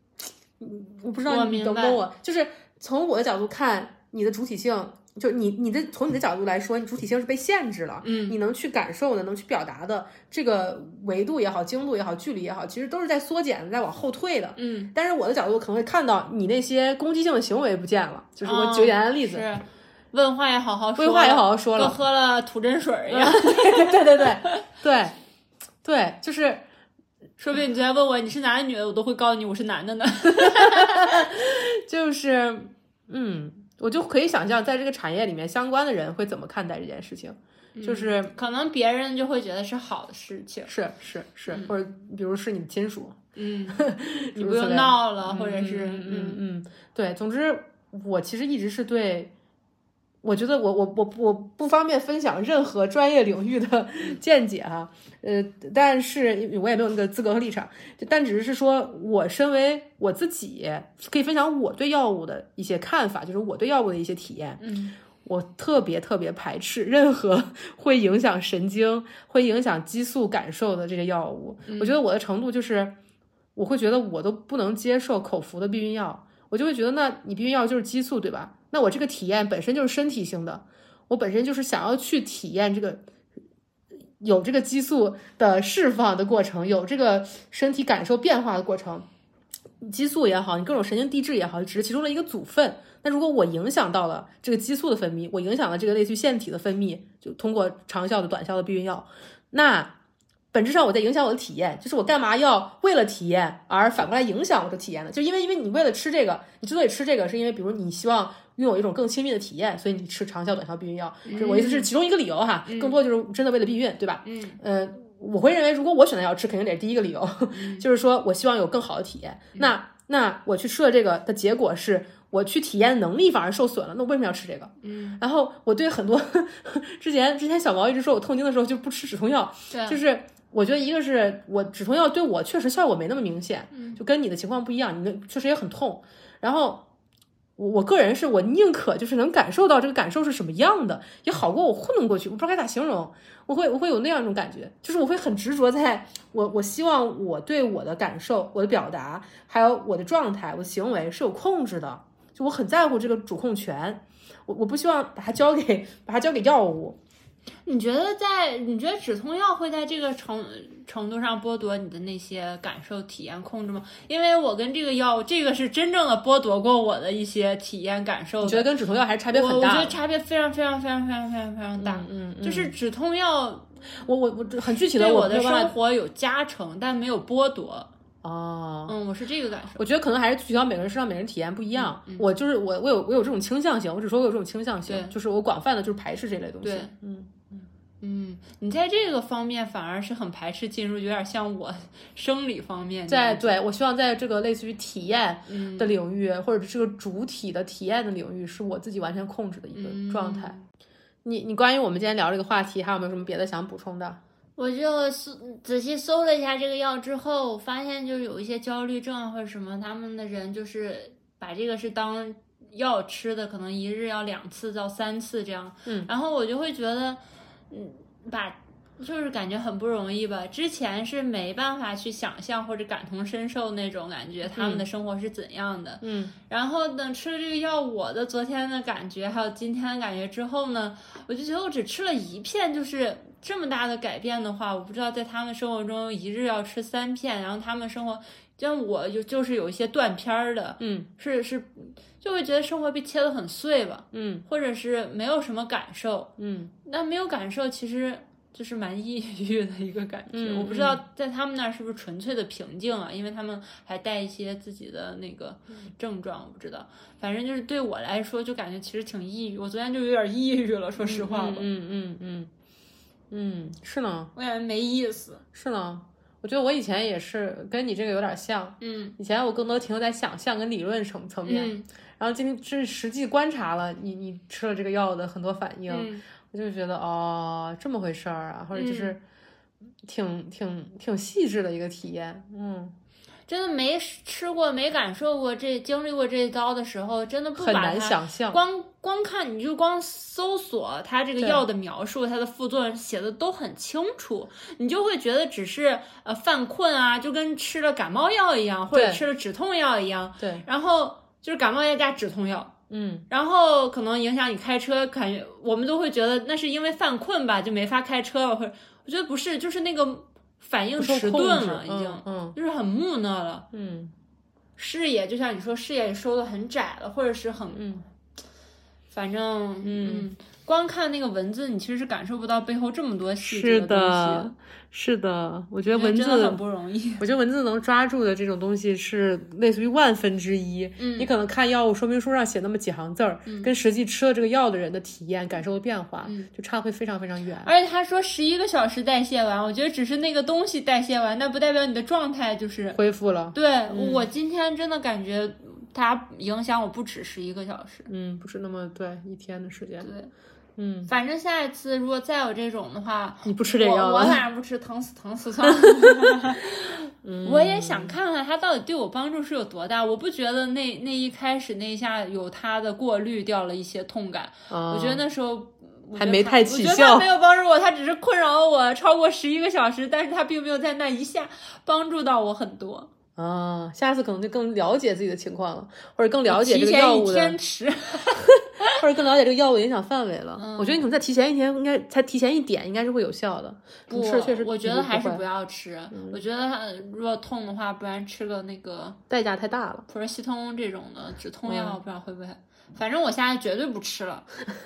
我不知道你懂不懂我？就是从我的角度看，你的主体性。就你你的从你的角度来说，你主体性是被限制了，嗯，你能去感受的，能去表达的这个维度也好，精度也好，距离也好，其实都是在缩减，在往后退的，嗯。但是我的角度可能会看到你那些攻击性的行为不见了，就是我举简单的例子，是问话也好好说，问话也好好说了，跟喝了吐真水一样，对对对对对对，就是说不定你昨天问我你是男的女的，我都会告诉你我是男的呢，就是嗯。我就可以想象，在这个产业里面，相关的人会怎么看待这件事情，就是可能别人就会觉得是好的事情，是是是，或者比如是你的亲属，嗯，你不用闹了，或者是嗯嗯，对，总之我其实一直是对。我觉得我我我我不方便分享任何专业领域的见解哈，呃，但是我也没有那个资格和立场，但只是说我身为我自己可以分享我对药物的一些看法，就是我对药物的一些体验。嗯，我特别特别排斥任何 会影响神经、会影响激素感受的这些药物。我觉得我的程度就是，我会觉得我都不能接受口服的避孕药，我就会觉得那你避孕药就是激素对吧？那我这个体验本身就是身体性的，我本身就是想要去体验这个有这个激素的释放的过程，有这个身体感受变化的过程。激素也好，你各种神经递质也好，只是其中的一个组分。那如果我影响到了这个激素的分泌，我影响了这个类似于腺体的分泌，就通过长效的、短效的避孕药，那本质上我在影响我的体验。就是我干嘛要为了体验而反过来影响我的体验呢？就因为因为你为了吃这个，你之所以吃这个，是因为比如你希望。拥有一种更亲密的体验，所以你吃长效、短效避孕药，这我意思是其中一个理由哈。更多就是真的为了避孕，对吧？嗯，呃，我会认为，如果我选择要吃，肯定得是第一个理由，就是说我希望有更好的体验。那那我去吃了这个的结果是，我去体验能力反而受损了。那我为什么要吃这个？嗯，然后我对很多 之前之前小毛一直说我痛经的时候就不吃止痛药，就是我觉得一个是我止痛药对我确实效果没那么明显，嗯就跟你的情况不一样，你那确实也很痛，然后。我我个人是我宁可就是能感受到这个感受是什么样的，也好过我糊弄过去。我不知道该咋形容，我会我会有那样一种感觉，就是我会很执着，在我我希望我对我的感受、我的表达，还有我的状态、我的行为是有控制的，就我很在乎这个主控权，我我不希望把它交给把它交给药物。你觉得在你觉得止痛药会在这个程程度上剥夺你的那些感受、体验、控制吗？因为我跟这个药，这个是真正的剥夺过我的一些体验感受。我觉得跟止痛药还是差别很大。我觉得差别非常非常非常非常非常非常大。嗯，就是止痛药，我我我很具体的，我的生活有加成，但没有剥夺。哦，嗯，我是这个感受。我觉得可能还是具体到每个人身上，每个人体验不一样。我就是我，我有我有这种倾向性。我只说我有这种倾向性，就是我广泛的就是排斥这类东西。对，嗯。嗯，你在这个方面反而是很排斥进入，有点像我生理方面。在对我希望在这个类似于体验的领域，或者这个主体的体验的领域，是我自己完全控制的一个状态。你你关于我们今天聊这个话题，还有没有什么别的想补充的？我就搜仔细搜了一下这个药之后，发现就是有一些焦虑症或者什么，他们的人就是把这个是当药吃的，可能一日要两次到三次这样。嗯，然后我就会觉得。嗯，把就是感觉很不容易吧。之前是没办法去想象或者感同身受那种感觉，他们的生活是怎样的。嗯，然后等吃了这个药，我的昨天的感觉还有今天的感觉之后呢，我就觉得我只吃了一片，就是这么大的改变的话，我不知道在他们生活中一日要吃三片，然后他们生活像我就就是有一些断片儿的，嗯，是是。就会觉得生活被切得很碎吧，嗯，或者是没有什么感受，嗯，那没有感受，其实就是蛮抑郁的一个感觉。嗯我不知道在他们那儿是不是纯粹的平静啊，因为他们还带一些自己的那个症状，我不知道。反正就是对我来说，就感觉其实挺抑郁。我昨天就有点抑郁了，说实话吧，嗯嗯嗯嗯，是呢我感觉没意思。是呢。我觉得我以前也是跟你这个有点像，嗯以前我更多停留在想象跟理论层层面，嗯然后今天是实际观察了你你吃了这个药的很多反应，嗯我就觉得哦这么回事儿啊，或者就是挺、挺挺细致的一个体验，嗯，真的没吃过、没感受过这、经历过这一刀的时候，真的不很难想象，光光看你就光搜索它这个药的描述，它的副作用写的都很清楚，你就会觉得只是呃犯困啊，就跟吃了感冒药一样，或者吃了止痛药一样，对，然后就是感冒要加止痛药。嗯。然后可能影响你开车，感觉我们都会觉得那是因为犯困吧，就没法开车了，或者我觉得不是，就是那个反应迟钝了，已经、嗯嗯。就是很木讷了。嗯。视野就像你说，视野收的很窄了，或者是很，嗯。反正嗯光看那个文字，你其实是感受不到背后这么多细节的东的，是的，我觉得文西，真的很。不容易。我觉得文字能抓住的这种东西是类似于万分之一。嗯你可能看药物说明书上写那么几行字儿，跟实际吃了这个药的人的体验、感受的变化，嗯就差会非常非常远。而且他说十一个小时代谢完，我觉得只是那个东西代谢完，但不代表你的状态就是。恢复了，对、我今天真的感觉它影响我不止十一个小时。嗯，不是那么对一天的时间，对，嗯，反正下一次如果再有这种的话，你不吃这药我我了，反正不吃，疼死疼死算了。我也想看看它到底对我帮助是有多大。我不觉得那那一开始那一下有它的过滤掉了一些痛感，我我觉得那时候。还没太它我觉得起效它没有帮助我，他只是困扰我超过十一个小时，但是他并没有在那一下帮助到我很多。啊，下次可能就更了解自己的情况了，或者更了解这个药物的天，吃，或者更了解这个药物的影响范围了。嗯我觉得你可能再提前一天，应该才提前一点，应该是会有效的。不是确实，我觉得还是不要，要吃。我觉得如果痛的话，不然吃个那个代价太大了。普瑞西通这种的止痛药，嗯不知道会不会。反正我现在绝对不吃了，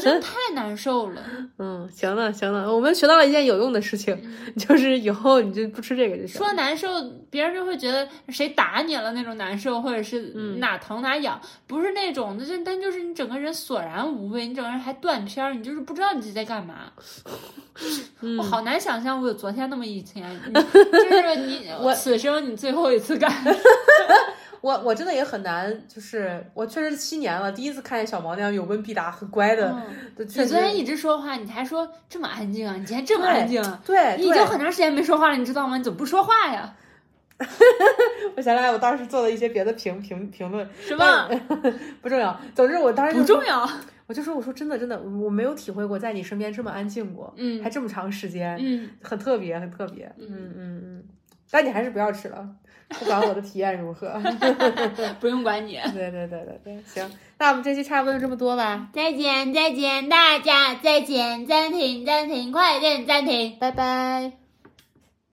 真太难受了。嗯，行了行了，我们学到了一件有用的事情，就是以后你就不吃这个就行。说难受，别人就会觉得谁打你了那种难受，或者是嗯哪疼哪痒，不是那种的，就但就是你整个人索然无味，你整个人还断片儿，你就是不知道你自己在干嘛。嗯我好难想象我有昨天那么一天，你 就是你我此生你最后一次干。我我真的也很难，就是我确实是七年了，第一次看见小毛那样有问必答、很乖的，嗯确你昨天一直说话，你还说这么安静啊？你今天这么安静啊？对，你已经很长时间没说话了，你知道吗？你怎么不说话呀？我想起来，我当时做了一些别的评评评论，什么不重要。总之，我当时不重要？我就说，我说真的真的，我没有体会过在你身边这么安静过，嗯还这么长时间，嗯，很特别，很特别，嗯嗯嗯。但你还是不要吃了，不管我的体验如何。不用管你。对对对对对，行，那我们这期差不多就这么多吧，再见，再见，大家再见，暂停，暂停，快点暂停。拜拜。